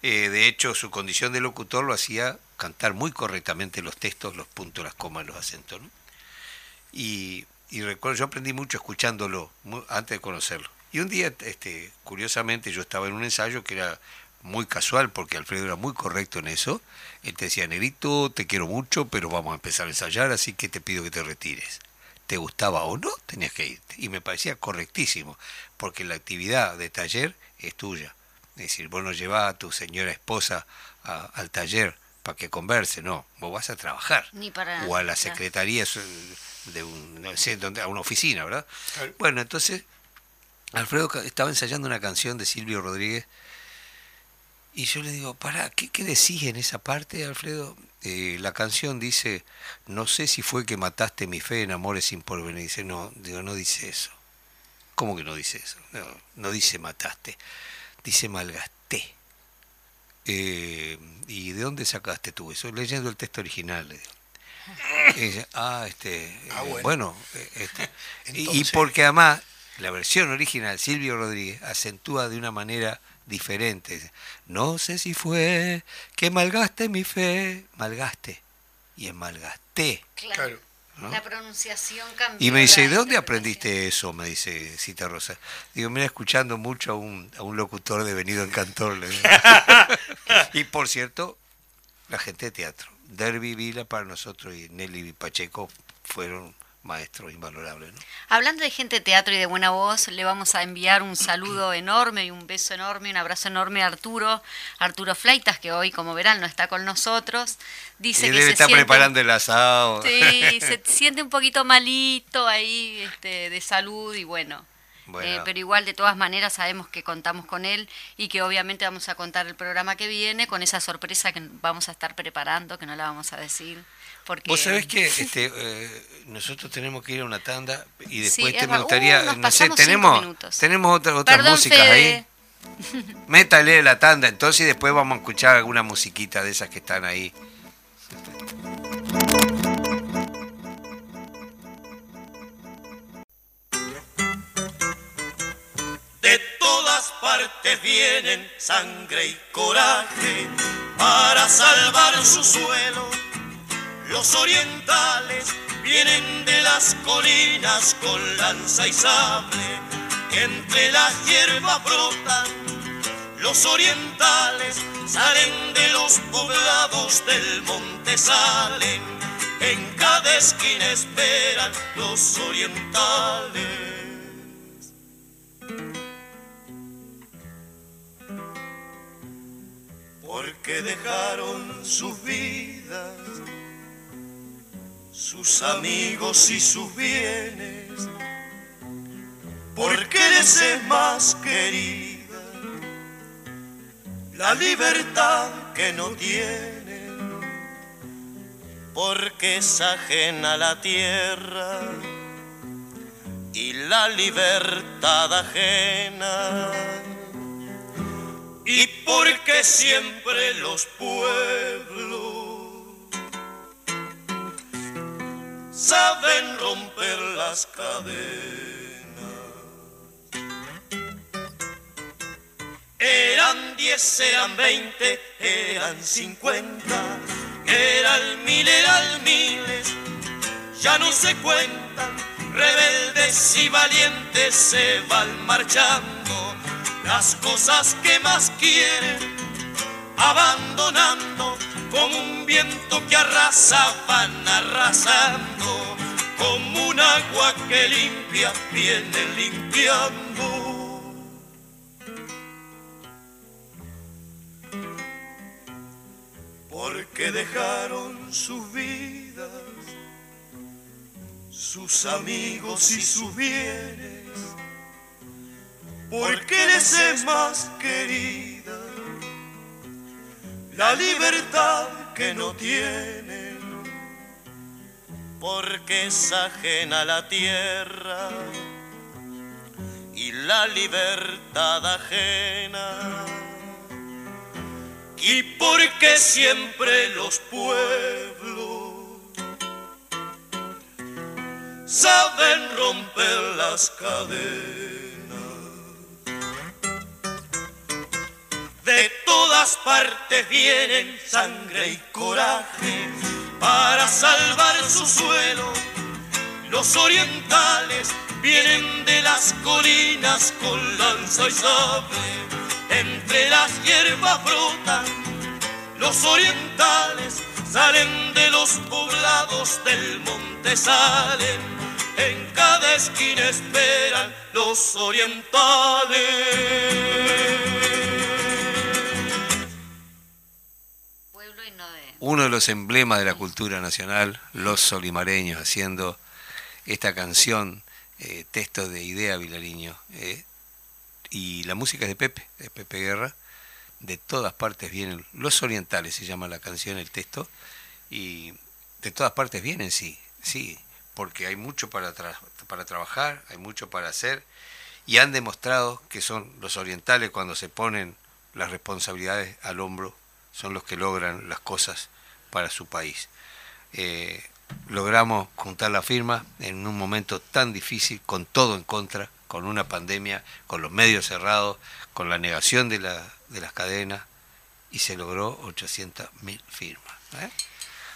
eh, de hecho su condición de locutor lo hacía cantar muy correctamente los textos, los puntos, las comas, los acentos. Y, recuerdo, yo aprendí mucho escuchándolo antes de conocerlo. Y un día, este, curiosamente, yo estaba en un ensayo que era muy casual, porque Alfredo era muy correcto en eso. Él te decía, Negrito, te quiero mucho, pero vamos a empezar a ensayar, así que te pido que te retires. ¿Te gustaba o no? Tenías que irte. Y me parecía correctísimo, porque la actividad de taller es tuya. Es decir, vos no llevás a tu señora esposa al taller para que converse, no, vos vas a trabajar. Ni para, o a la secretaría de un, no sé, donde, a una oficina, ¿verdad? Bueno, entonces, Alfredo estaba ensayando una canción de Silvio Rodríguez y yo le digo, para, ¿qué, qué decís en esa parte, Alfredo? Eh, la canción dice, no sé si fue que mataste mi fe en amores sin porvenir. Dice, no, digo, no dice eso. ¿Cómo que no dice eso? No, no dice mataste, dice malgasté. Eh, ¿Y de dónde sacaste tú eso? Leyendo el texto original. ah, este, ah, eh, bueno, este, y porque además la versión original, Silvio Rodríguez, acentúa de una manera diferente. No sé si fue que malgaste mi fe, malgaste, y es malgasté. Claro. La pronunciación cambió. Y me dice, ¿de dónde aprendiste eso? Me dice Cita Rosa. Digo, mira, escuchando mucho a un, a un locutor devenido en cantor. y por cierto, la gente de teatro. Derby Vila para nosotros y Nelly Pacheco fueron maestro invalorable. ¿no? Hablando de gente de teatro y de buena voz, le vamos a enviar un saludo enorme y un beso enorme, un abrazo enorme a Arturo, Arturo Fleitas, que hoy, como verán, no está con nosotros. Dice que se estar preparando el asado. Sí, se siente un poquito malito ahí este, de salud y bueno. Eh, pero igual de todas maneras sabemos que contamos con él y que obviamente vamos a contar el programa que viene con esa sorpresa que vamos a estar preparando, que no la vamos a decir. Vos sabés que este, eh, nosotros tenemos que ir a una tanda y después te me gustaría, uh, no sé, tenemos, tenemos otras otras músicas ahí. Métale la tanda entonces y después vamos a escuchar alguna musiquita de esas que están ahí. Vienen sangre y coraje para salvar su suelo los orientales vienen de las colinas con lanza y sable, entre las hierbas brotan. Los orientales salen de los poblados del monte, salen, en cada esquina esperan los orientales. Porque dejaron sus vidas sus amigos y sus bienes, porque eres más querida, la libertad que no tiene, porque es ajena la tierra y la libertad ajena. Y porque siempre los pueblos saben romper las cadenas. Eran diez, eran veinte, eran cincuenta, eran mil, eran miles, ya no se cuentan, rebeldes y valientes se van marchando, las cosas que más quieren, abandonando como un viento que arrasa, van arrasando, como un agua que limpia, viene limpiando. Porque dejaron sus vidas, sus amigos y sus bienes, porque les es más querida la libertad que no tienen, porque es ajena la tierra y la libertad ajena. Y porque siempre los pueblos saben romper las cadenas. De todas partes vienen sangre y coraje para salvar su suelo. Los orientales vienen de las colinas con lanza y sable. Entre las hierbas brotan. Los orientales salen de los poblados del monte, salen. En cada esquina esperan los orientales. Uno de los emblemas de la cultura nacional, los solimareños, haciendo esta canción, eh, texto de Idea Vilariño. Eh, y la música es de Pepe, de Pepe Guerra. De todas partes vienen, los orientales se llama la canción, el texto, y de todas partes vienen, sí, sí, porque hay mucho para, para trabajar, hay mucho para hacer, y han demostrado que son los orientales cuando se ponen las responsabilidades al hombro, son los que logran las cosas para su país. Eh, logramos juntar la firma en un momento tan difícil, con todo en contra, con una pandemia, con los medios cerrados, con la negación de, la, de las cadenas, y se logró 800.000 firmas. ¿eh?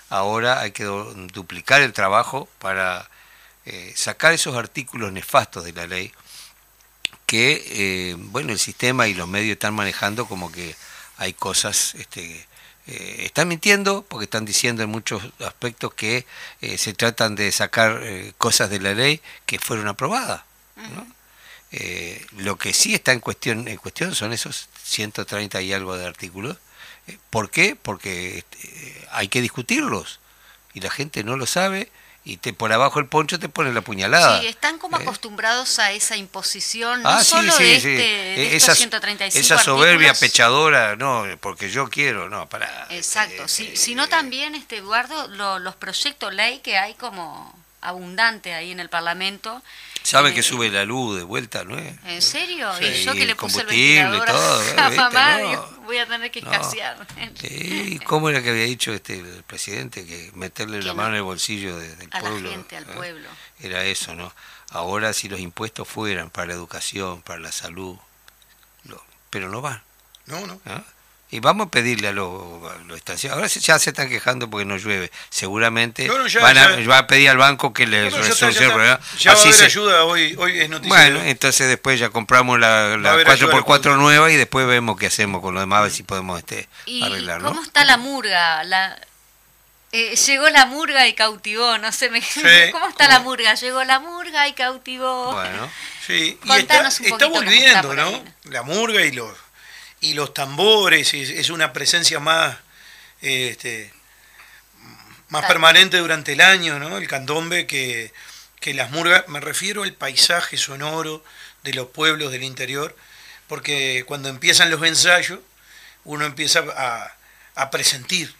Ahora hay que duplicar el trabajo para eh, sacar esos artículos nefastos de la ley que, bueno, el sistema y los medios están manejando como que hay cosas este, eh, están mintiendo porque están diciendo en muchos aspectos que eh, se tratan de sacar eh, cosas de la ley que fueron aprobadas. lo que sí está en cuestión, en cuestión son esos 130 y algo de artículos. ¿Por qué? Porque hay que discutirlos y la gente no lo sabe y te por abajo el poncho te pone la puñalada. Sí, están como ¿Eh? acostumbrados a esa imposición, no ah, solo de, este, de esa, 135 Esa soberbia pechadora, no, porque yo quiero, no, para... Exacto, eh, sino eh, también, este Eduardo, los proyectos ley que hay como abundante ahí en el Parlamento, Sabe que sube la luz de vuelta, ¿no es? ¿En serio? y yo que le puse el ventilador todo, a, mamá, voy a tener que escasear. Sí, ¿cómo era que había dicho este el presidente que meterle la mano en el bolsillo del a pueblo? La gente, al ¿eh? pueblo. Era eso, ¿no? Ahora si los impuestos fueran para la educación, para la salud, pero no van. No, no. ¿Ah? Y vamos a pedirle a los, estaciones. Ahora ya se están quejando porque no llueve. Seguramente van a, va a pedir al banco que les resuelva el problema. Ya va a haber ayuda, hoy, hoy es noticia. Bueno, entonces después ya compramos la, la 4x4 nueva y después vemos qué hacemos con lo demás, a ver si podemos este, ¿Y arreglarlo. ¿Cómo está la murga? La, eh, llegó la murga y cautivó, no sé, me, ¿cómo está la murga? Llegó la murga y cautivó. Bueno, sí, y está, está volviendo, ¿no? La murga y los y los tambores, es, una presencia más, este, más permanente durante el año, ¿no? El candombe que, que las murgas, me refiero al paisaje sonoro de los pueblos del interior, porque cuando empiezan los ensayos, uno empieza a, a presentir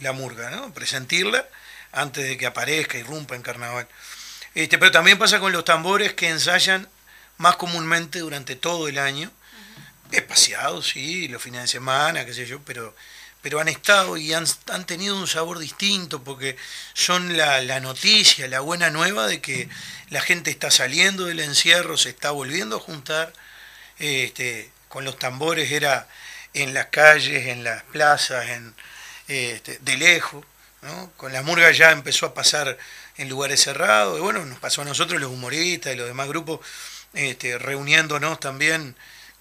la murga, ¿no? Presentirla antes de que aparezca y rompa en carnaval. Este, pero también pasa con los tambores que ensayan más comúnmente durante todo el año espaciados, sí, los fines de semana, qué sé yo, pero, pero han estado y han, han tenido un sabor distinto porque son la, la, noticia, la buena nueva de que la gente está saliendo del encierro, se está volviendo a juntar. Este, con los tambores era en las calles, en las plazas, en, este, de lejos. ¿no? Con la murga ya empezó a pasar en lugares cerrados. Y bueno, nos pasó a nosotros los humoristas y los demás grupos este, reuniéndonos también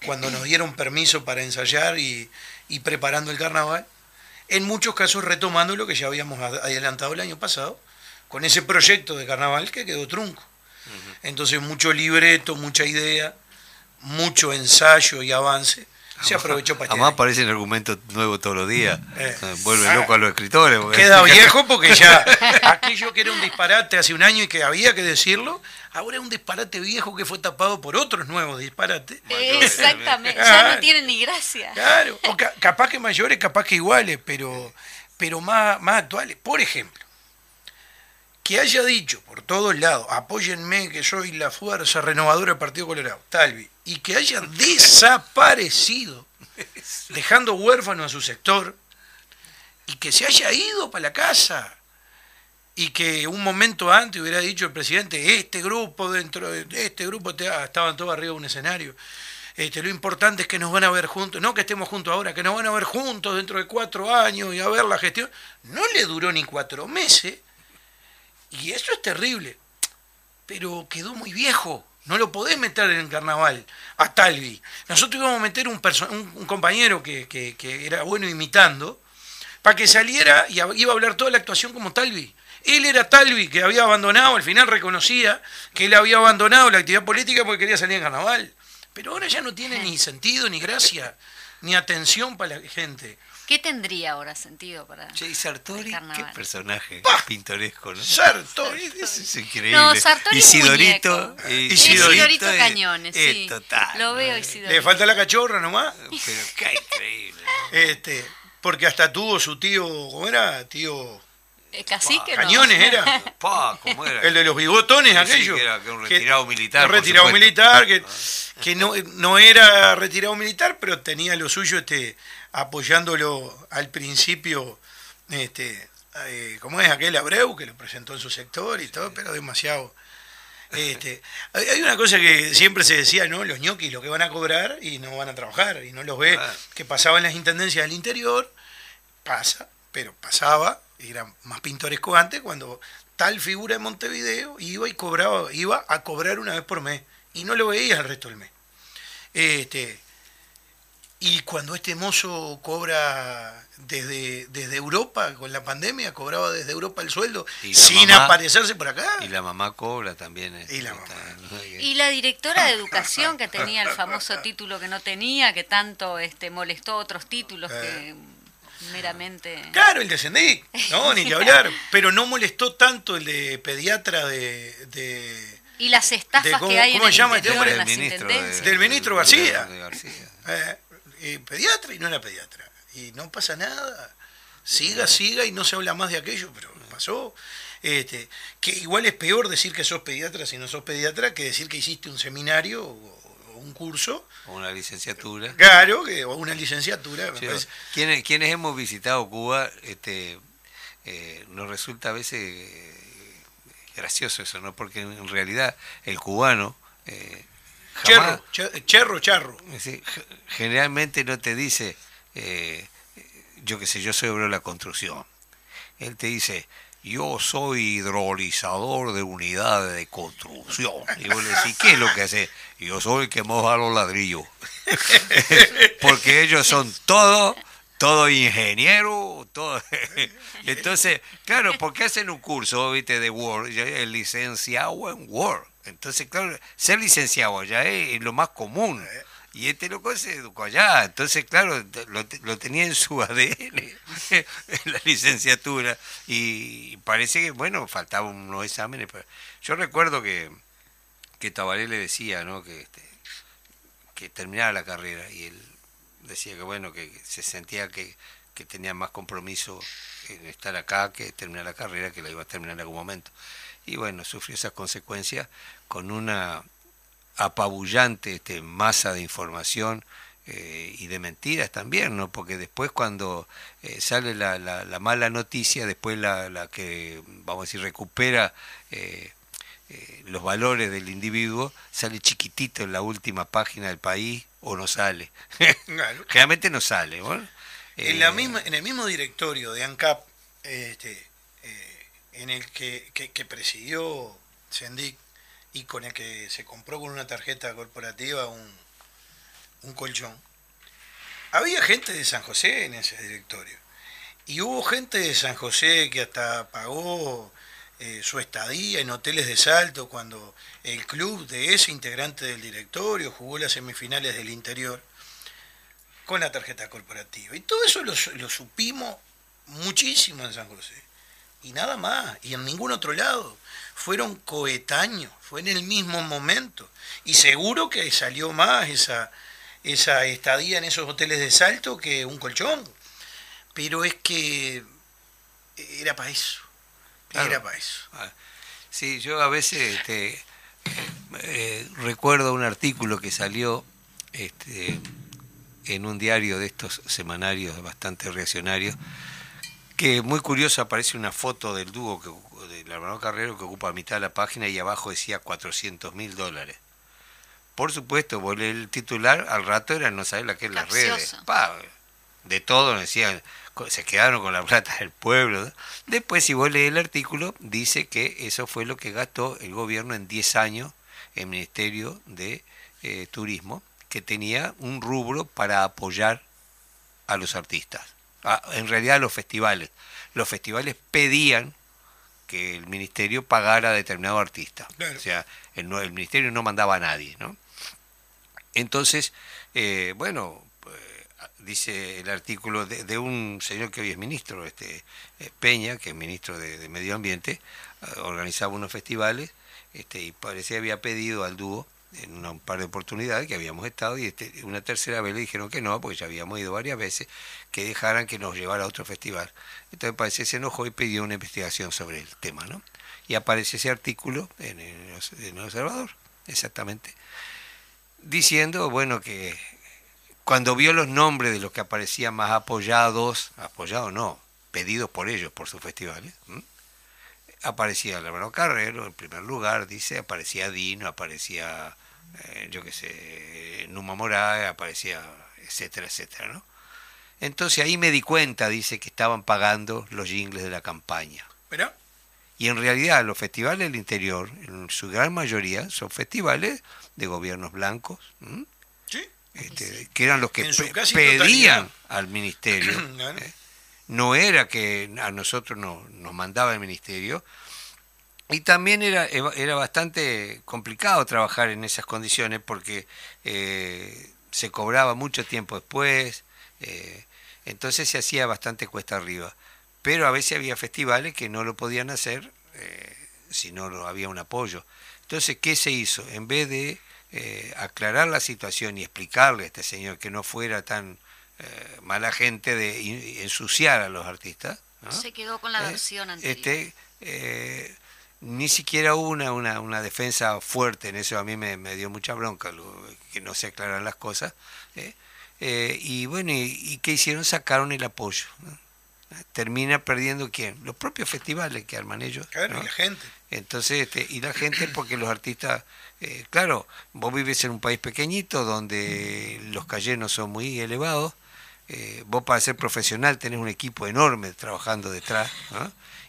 cuando nos dieron permiso para ensayar y, preparando el carnaval, en muchos casos retomando lo que ya habíamos adelantado el año pasado, con ese proyecto de carnaval que quedó trunco. Entonces mucho libreto, mucha idea, mucho ensayo y avance se aprovechó para Además aparecen argumentos nuevos todos los días. Eh. Vuelve loco a los escritores. Queda viejo porque ya aquello que era un disparate hace un año y que había que decirlo, ahora es un disparate viejo que fue tapado por otros nuevos disparates. Exactamente, ya no tiene ni gracia. Claro, o capaz que mayores, capaz que iguales, pero, pero más, más actuales. Por ejemplo, que haya dicho por todos lados, apóyenme que soy la fuerza renovadora del Partido Colorado, Talvi, y que haya desaparecido, dejando huérfano a su sector, y que se haya ido para la casa, y que un momento antes hubiera dicho el presidente, este grupo dentro de este grupo ah, estaban todos arriba de un escenario. Este, lo importante es que nos van a ver juntos, no que estemos juntos ahora, que nos van a ver juntos dentro de cuatro años y a ver la gestión. No le duró ni cuatro meses y eso es terrible. Pero quedó muy viejo. No lo podés meter en el carnaval a Talvi. Nosotros íbamos a meter un, un, compañero que, que, era bueno imitando, para que saliera y iba a hablar toda la actuación como Talvi. Él era Talvi, que había abandonado, al final reconocía que él había abandonado la actividad política porque quería salir en carnaval. Pero ahora ya no tiene ni sentido, ni gracia, ni atención para la gente. ¿Qué tendría ahora sentido para Che, y Sartori, qué personaje pintoresco, ¿no? Sartori, es increíble. No, Sartori Isidorito, es Isidorito, Isidorito Cañones, sí. total. Lo veo Isidorito. Le falta la cachorra nomás. Pero qué increíble. Este, porque hasta tuvo su tío, ¿cómo era? Tío eh, Cacique, Cañones no. era. Pa, ¿cómo era? El de los bigotones, Sí, aquello. que era que un retirado militar, Un por retirado supuesto. militar, que, que no, no era retirado militar, pero tenía lo suyo este, apoyándolo al principio, este, eh, como es aquel Abreu, que lo presentó en su sector y todo, pero demasiado. Este, hay una cosa que siempre se decía, ¿no? Los ñoquis lo que van a cobrar y no van a trabajar, y no los ve, que pasaba en las intendencias del interior, pasa, pero pasaba, y era más pintoresco antes, cuando tal figura de Montevideo iba y cobraba, iba a cobrar una vez por mes, y no lo veías el resto del mes. Este, y cuando este mozo cobra desde, desde Europa, con la pandemia, cobraba desde Europa el sueldo, sin mamá- aparecerse por acá. Y la mamá cobra también. eh, Y la. Y la directora de educación que tenía el famoso título que no tenía, que tanto este molestó otros títulos que meramente... Claro, el de Sendic, no, ni que hablar. Pero no molestó tanto el de pediatra de, de- Y las estafas de que hay cómo en el se llama este hombre? Del ministro de-. Del ministro García. de García. eh, eh, pediatra y no era pediatra. Y no pasa nada. Siga, siga y no se habla más de aquello, pero pasó. Este, que igual es peor decir que sos pediatra si no sos pediatra que decir que hiciste un seminario o, o un curso, O una licenciatura. claro, que, o una licenciatura. Sí, quienes, quienes hemos visitado Cuba, este, eh, nos resulta a veces eh, gracioso eso, ¿no? Porque en realidad el cubano eh, jamás- Cherro, che- cherro, charro. Generalmente no te dice, eh, yo qué sé, yo soy obrero de la construcción. Él te dice, yo soy hidrolizador de unidades de construcción. Y vos le decís, ¿qué es lo que hace? Yo soy el que moja los ladrillos. Porque ellos son todo, todo ingeniero, todo. Entonces, claro, porque hacen un curso, viste, de Word, el licenciado en Word. Entonces, claro, ser licenciado ya es lo más común. Y este loco se educó allá. Entonces, claro, lo, lo tenía en su ADN, en la licenciatura. Y parece que, bueno, faltaban unos exámenes. Pero yo recuerdo que, que Tabaré le decía, ¿no? Que, este, que terminara la carrera. Y él decía que, bueno, que se sentía que, que tenía más compromiso en estar acá que terminar la carrera, que la iba a terminar en algún momento. Y bueno, sufrió esas consecuencias con una apabullante este, masa de información eh, y de mentiras también, ¿no? Porque después cuando eh, sale la, la, la mala noticia, después la, la que, vamos a decir, recupera eh, eh, los valores del individuo, sale chiquitito en la última página del país o no sale. Generalmente no sale, ¿no? En, la misma, en el mismo directorio de ANCAP, este, en el que, que, presidió Sendic y con el que se compró con una tarjeta corporativa un, un colchón, había gente de San José en ese directorio. Y hubo gente de San José que hasta pagó eh, su estadía en hoteles de salto cuando el club de ese integrante del directorio jugó las semifinales del interior con la tarjeta corporativa. Y todo eso lo, lo supimos muchísimo en San José. Y nada más, y en ningún otro lado. Fueron coetáneos, fue en el mismo momento. Y seguro que salió más esa, esa estadía en esos hoteles de salto que un colchón. Pero es que era para eso. Claro. Era para eso. Ah, Sí, yo a veces este, eh, recuerdo un artículo que salió este, en un diario de estos semanarios bastante reaccionarios, que muy curioso aparece una foto del dúo que, del hermano Carrero que ocupa mitad de la página y abajo decía 400 mil dólares. Por supuesto, vos lees el titular, al rato era no saber la que es las redes. Pa, de todo decían, se quedaron con la plata del pueblo. Después, si vos lees el artículo, dice que eso fue lo que gastó el gobierno en 10 años el Ministerio de eh, Turismo, que tenía un rubro para apoyar a los artistas. En realidad, a los festivales. Los festivales pedían que el ministerio pagara a determinado artista. Claro. O sea, el, ministerio no mandaba a nadie, ¿no? Entonces, eh, bueno, eh, dice el artículo de, un señor que hoy es ministro, este eh, Peña, que es ministro de, Medio Ambiente, eh, organizaba unos festivales este, y parecía había pedido al dúo en un par de oportunidades que habíamos estado y este, una tercera vez le dijeron que no, porque ya habíamos ido varias veces, que dejaran que nos llevara a otro festival. Entonces parece que se enojó y pidió una investigación sobre el tema, ¿no? Y aparece ese artículo en el, Observador, exactamente, diciendo, bueno, que cuando vio los nombres de los que aparecían más apoyados, apoyados no, pedidos por ellos por sus festivales, aparecía Álvaro Carrero en primer lugar, dice, aparecía Dino, aparecía, eh, yo qué sé, Numa Moraes, aparecía, etcétera, etcétera, ¿no? Entonces ahí me di cuenta, dice, que estaban pagando los jingles de la campaña. ¿Pero? Y en realidad los festivales del interior, en su gran mayoría, son festivales de gobiernos blancos, este, que eran los que pedían al ministerio. ¿eh? No era que a nosotros no, nos mandaba el ministerio. Y también era, era bastante complicado trabajar en esas condiciones porque eh, se cobraba mucho tiempo después, eh, entonces se hacía bastante cuesta arriba. Pero a veces había festivales que no lo podían hacer si no había un apoyo. Entonces, ¿qué se hizo? En vez de eh, aclarar la situación y explicarle a este señor que no fuera tan eh, mala gente de ensuciar a los artistas. Se quedó con la eh, versión anterior. Este, ni siquiera hubo una, una, defensa fuerte en eso, a mí me, dio mucha bronca que no se aclaran las cosas. y bueno, y, qué hicieron? Sacaron el apoyo. Termina perdiendo quién? Los propios festivales que arman ellos. Claro, y la gente. Entonces, este, y la gente porque los artistas eh, claro, vos vives en un país pequeñito donde los callenos son muy elevados, eh, vos para ser profesional tenés un equipo enorme trabajando detrás,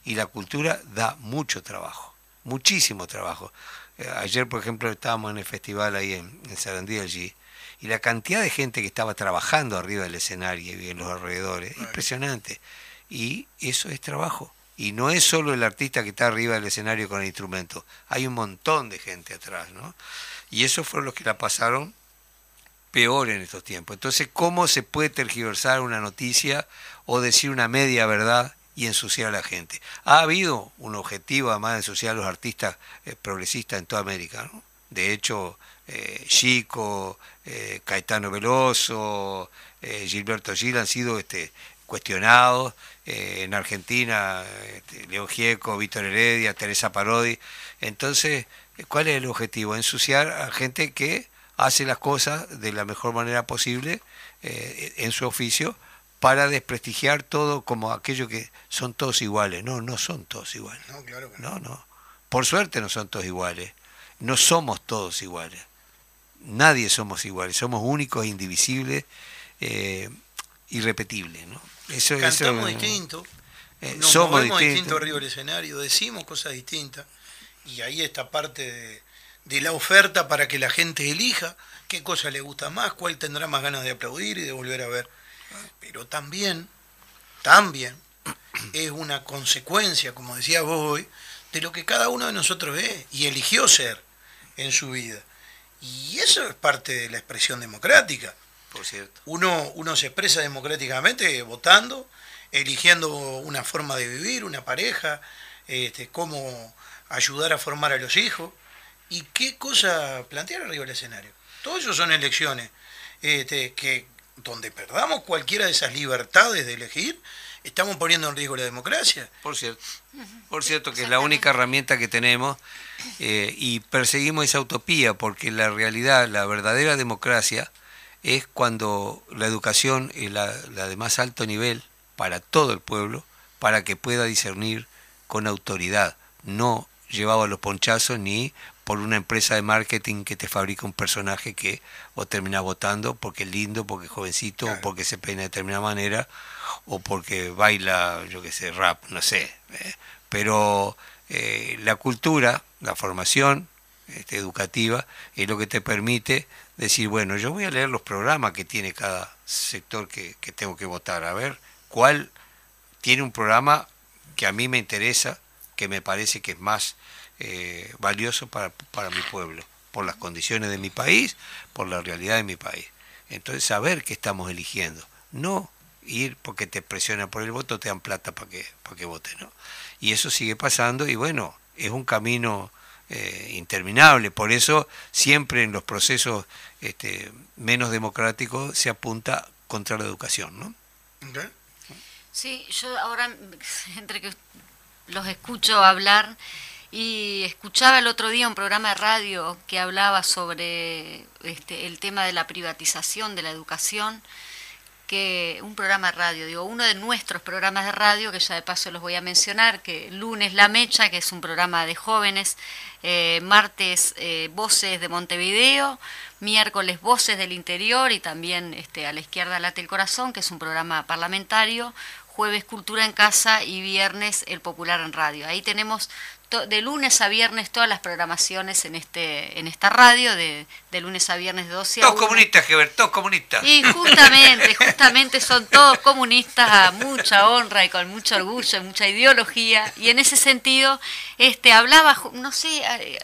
y la cultura da mucho trabajo, muchísimo trabajo. Eh, ayer, por ejemplo, estábamos en el festival ahí en, en Sarandí allí, y la cantidad de gente que estaba trabajando arriba del escenario y en los alrededores, impresionante. Y eso es trabajo. Y no es solo el artista que está arriba del escenario con el instrumento, hay un montón de gente atrás, ¿no? Y eso fueron los que la pasaron peor en estos tiempos. Entonces, ¿cómo se puede tergiversar una noticia o decir una media verdad y ensuciar a la gente? Ha habido un objetivo, además de ensuciar a los artistas eh, progresistas en toda América, ¿no? De hecho, eh, Chico, eh, Caetano Veloso, Gilberto Gil han sido este, cuestionados en Argentina, este, León Gieco, Víctor Heredia, Teresa Parodi. Entonces, ¿cuál es el objetivo? Ensuciar a gente que hace las cosas de la mejor manera posible eh, en su oficio para desprestigiar todo como aquello que son todos iguales. No, no son todos iguales. No, claro que no. No, Por suerte no son todos iguales. No somos todos iguales. Nadie somos iguales. Somos únicos, indivisibles, eh, irrepetibles. ¿no? Cantamos distinto, eh, nos somos movemos distinto arriba del escenario, decimos cosas distintas, y ahí está parte de, la oferta para que la gente elija qué cosa le gusta más, cuál tendrá más ganas de aplaudir y de volver a ver. Pero también, también, es una consecuencia, como decía vos hoy, de lo que cada uno de nosotros es y eligió ser en su vida. Y eso es parte de la expresión democrática. Uno, uno se expresa democráticamente votando, eligiendo una forma de vivir, una pareja, este, cómo ayudar a formar a los hijos y qué cosa plantear arriba del escenario. Todo eso son elecciones este, que donde perdamos cualquiera de esas libertades de elegir, estamos poniendo en riesgo la democracia. Por cierto, por cierto que es la única herramienta que tenemos eh, y perseguimos esa utopía porque la realidad, la verdadera democracia, es cuando la educación es la, de más alto nivel para todo el pueblo, para que pueda discernir con autoridad, no llevado a los ponchazos ni por una empresa de marketing que te fabrica un personaje que vos terminás votando porque es lindo, porque es jovencito, o porque se peina de determinada manera, o porque baila, yo qué sé, rap, no sé. ¿eh? Pero eh, la cultura, la formación este, educativa, es lo que te permite decir, bueno, yo voy a leer los programas que tiene cada sector que, tengo que votar, a ver cuál tiene un programa que a mí me interesa, que me parece que es más eh, valioso para, para mi pueblo, por las condiciones de mi país, por la realidad de mi país. Entonces saber qué estamos eligiendo, no ir porque te presionan por el voto, te dan plata para que, para que voten. ¿no? Y eso sigue pasando y bueno, es un camino eh, interminable. Por eso siempre en los procesos este, menos democráticos se apunta contra la educación. ¿no? Sí, yo ahora, entre que los escucho hablar y escuchaba el otro día un programa de radio que hablaba sobre este, el tema de la privatización de la educación que un programa de radio, digo, uno de nuestros programas de radio, que ya de paso los voy a mencionar, que lunes La Mecha, que es un programa de jóvenes, eh, martes eh, Voces de Montevideo, miércoles Voces del Interior y también este, a la izquierda Late el Corazón, que es un programa parlamentario, jueves Cultura en Casa y viernes El Popular en Radio. Ahí tenemos de lunes a viernes todas las programaciones en este en esta radio, de, de lunes a viernes de 12 a Todos comunistas, Gebert, todos comunistas. Y justamente, justamente son todos comunistas a mucha honra y con mucho orgullo y mucha ideología. Y en ese sentido, este hablaba, no sé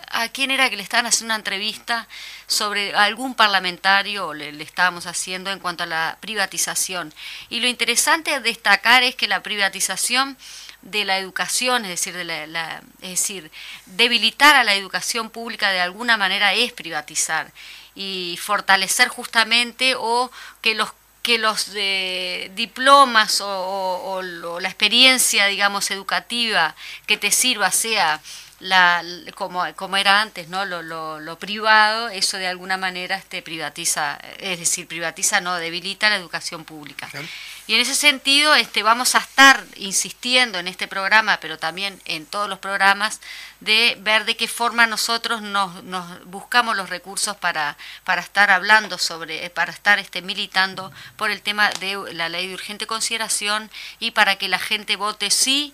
a, quién era que le estaban haciendo una entrevista sobre algún parlamentario, le, le estábamos haciendo en cuanto a la privatización. Y lo interesante de destacar es que la privatización de la educación, es decir, de la, es decir, debilitar a la educación pública de alguna manera es privatizar y fortalecer justamente o que los que los eh, diplomas o, la experiencia, digamos, educativa que te sirva sea la, como, como era antes, ¿no? Lo, lo, privado, eso de alguna manera este, privatiza, es decir, privatiza, no, debilita la educación pública. Y en ese sentido este, vamos a estar insistiendo en este programa, pero también en todos los programas, de ver de qué forma nosotros nos, nos buscamos los recursos para, para estar hablando sobre, eh, para estar este, militando por el tema de la ley de urgente consideración y para que la gente vote sí,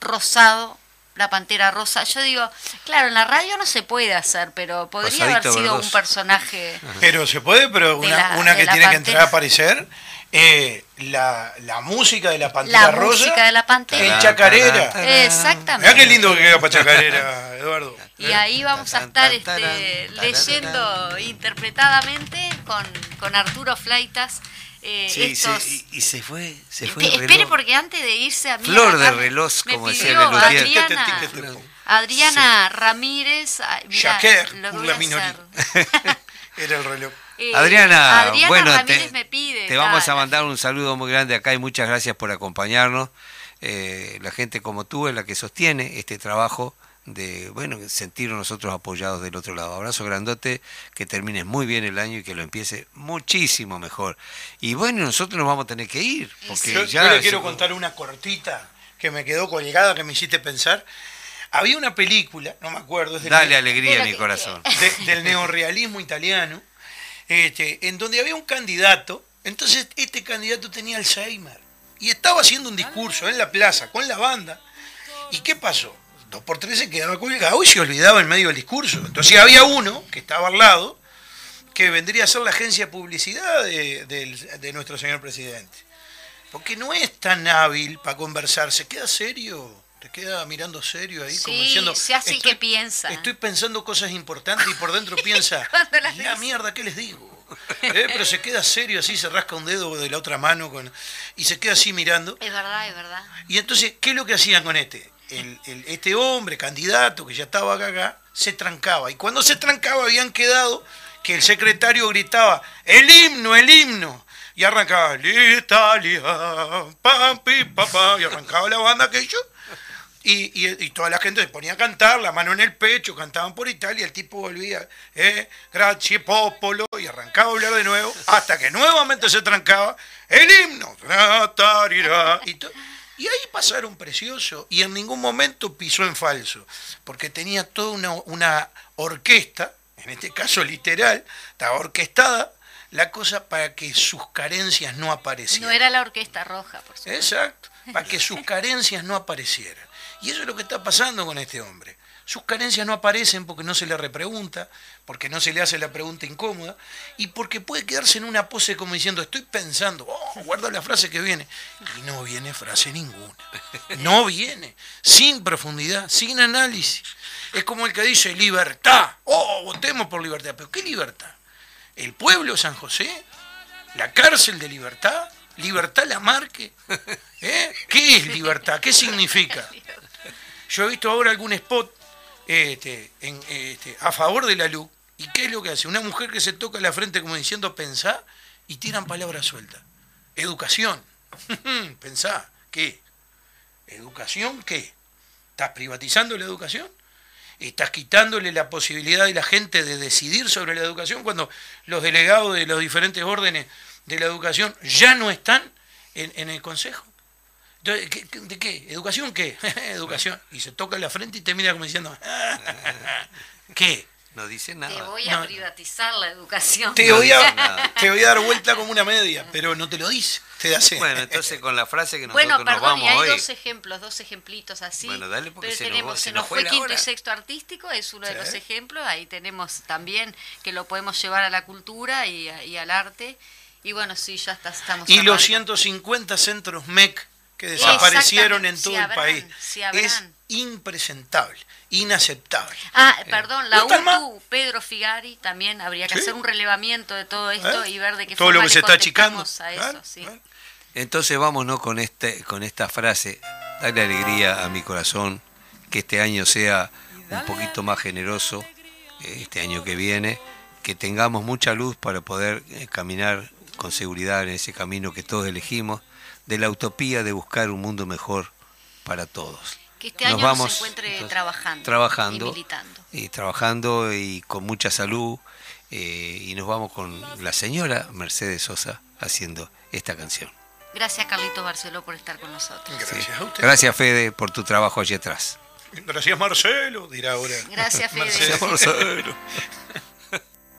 rosado la pantera rosa. Yo digo, claro, en la radio no se puede hacer, pero podría haber sido un personaje. Pero se puede, pero una, una que tiene que entrar a aparecer eh, la, la, música de la Pantera la Música de la Pantera. En Chacarera. Exactamente. Mira qué lindo que queda para Chacarera, Eduardo. Y ahí vamos a estar este, leyendo interpretadamente con, con Arturo Flaitas. Eh, sí, sí, y, se fue, se fue Espere porque antes de irse a mí Flor de reloj, como decía Adriana, Adriana Ramírez. Mirá, la minoría. Era el reloj. Eh, Adriana, bueno, te, me pide, te vamos a mandar un saludo muy grande acá y muchas gracias por acompañarnos. Eh, la gente como tú es la que sostiene este trabajo de, bueno, sentirnos nosotros apoyados del otro lado. Abrazo grandote, que termines muy bien el año y que lo empiece muchísimo mejor. Y bueno, nosotros nos vamos a tener que ir. Porque yo, ya le quiero contar una cortita que me quedó colgada, que me hiciste pensar. Había una película, no me acuerdo. Es Dale alegría a mi corazón. del neorrealismo italiano este, en donde había un candidato, entonces este candidato tenía Alzheimer y estaba haciendo un discurso en la plaza con la banda. ¿Y qué pasó? Dos por tres se quedaba colgado y se olvidaba en medio del discurso. Entonces había uno que estaba al lado, que vendría a ser la agencia de publicidad de, de nuestro señor presidente. Porque no es tan hábil para conversar, se queda serio te queda mirando serio ahí, como diciendo. se hace que piensa. Estoy pensando cosas importantes y por dentro piensa, la mierda, ¿qué les digo? ¿Eh? Pero se queda serio así, se rasca un dedo de la otra mano con, y se queda así mirando. Es verdad, es verdad. Y entonces, ¿qué es lo que hacían con este? Este hombre, candidato, que ya estaba acá, se trancaba. Y cuando se trancaba habían quedado que el secretario gritaba, el himno, el himno. Y arrancaba, Italia, papi, papá, y arrancaba la banda que yo y, toda la gente se ponía a cantar, la mano en el pecho, cantaban por Italia, el tipo volvía, eh, grazie popolo, y arrancaba a hablar de nuevo, hasta que nuevamente se trancaba el himno. Y, y ahí pasaron precioso, y en ningún momento pisó en falso, porque tenía toda una, una orquesta, en este caso literal, estaba orquestada, la cosa para que sus carencias no aparecieran. No era la orquesta roja, por supuesto. Exacto, para que sus carencias no aparecieran. Y eso es lo que está pasando con este hombre. Sus carencias no aparecen porque no se le repregunta, porque no se le hace la pregunta incómoda y porque puede quedarse en una pose como diciendo, estoy pensando, oh, guarda la frase que viene. Y no viene frase ninguna. No viene. Sin profundidad, sin análisis. Es como el que dice libertad. Oh, votemos por libertad. Pero ¿qué libertad? ¿El pueblo de San José? ¿La cárcel de libertad? ¿Libertad la marque? ¿Eh? ¿Qué es libertad? ¿Qué significa? Yo he visto ahora algún spot este, este, a favor de la luz. ¿Y qué es lo que hace? Una mujer que se toca la frente como diciendo pensá y tiran palabras sueltas. Educación. pensá. ¿Qué? ¿Educación qué? ¿Estás privatizando la educación? ¿Estás quitándole la posibilidad de la gente de decidir sobre la educación cuando los delegados de los diferentes órdenes de la educación ya no están en, el Consejo? ¿De qué? ¿Educación qué? Educación. Y se toca la frente y te mira como diciendo, ¿qué? No dice nada. Te voy a privatizar la educación. Te voy, a, te voy a dar vuelta como una media, pero no te lo dice. Te hace. Bueno, entonces con la frase que nosotros bueno, perdón, nos vamos y hay hoy... dos ejemplos, dos ejemplitos así. Bueno, dale porque pero se tenemos, nos, se se nos fue quinto hora. y sexto artístico, es uno de los ejemplos. Ahí tenemos también que lo podemos llevar a la cultura y, y al arte. Y bueno, sí, ya está, estamos. Y los cerrando. 150 centros MEC que desaparecieron en todo el país. es impresentable, inaceptable. Ah, perdón, la. UTU, Pedro Figari, también habría que Sí. hacer un relevamiento de todo esto ¿Eh? y ver de qué Todo forma lo que le se está achicando. a eso, sí. Entonces vámonos con, este, con esta frase. Dale alegría a mi corazón, que este año sea un poquito más generoso, eh, este año que viene, que tengamos mucha luz para poder eh, caminar con seguridad en ese camino que todos elegimos, de la utopía de buscar un mundo mejor para todos. Que este año Nos vamos, se encuentre entonces, trabajando, trabajando y militando. y trabajando y con mucha salud eh, y nos vamos con la señora Mercedes Sosa haciendo esta canción. Gracias Carlito Barceló por estar con nosotros. Gracias a usted. Gracias Fede por tu trabajo allí atrás. Gracias Marcelo, dirá ahora. Gracias, Fede. Marcelo. Marcelo.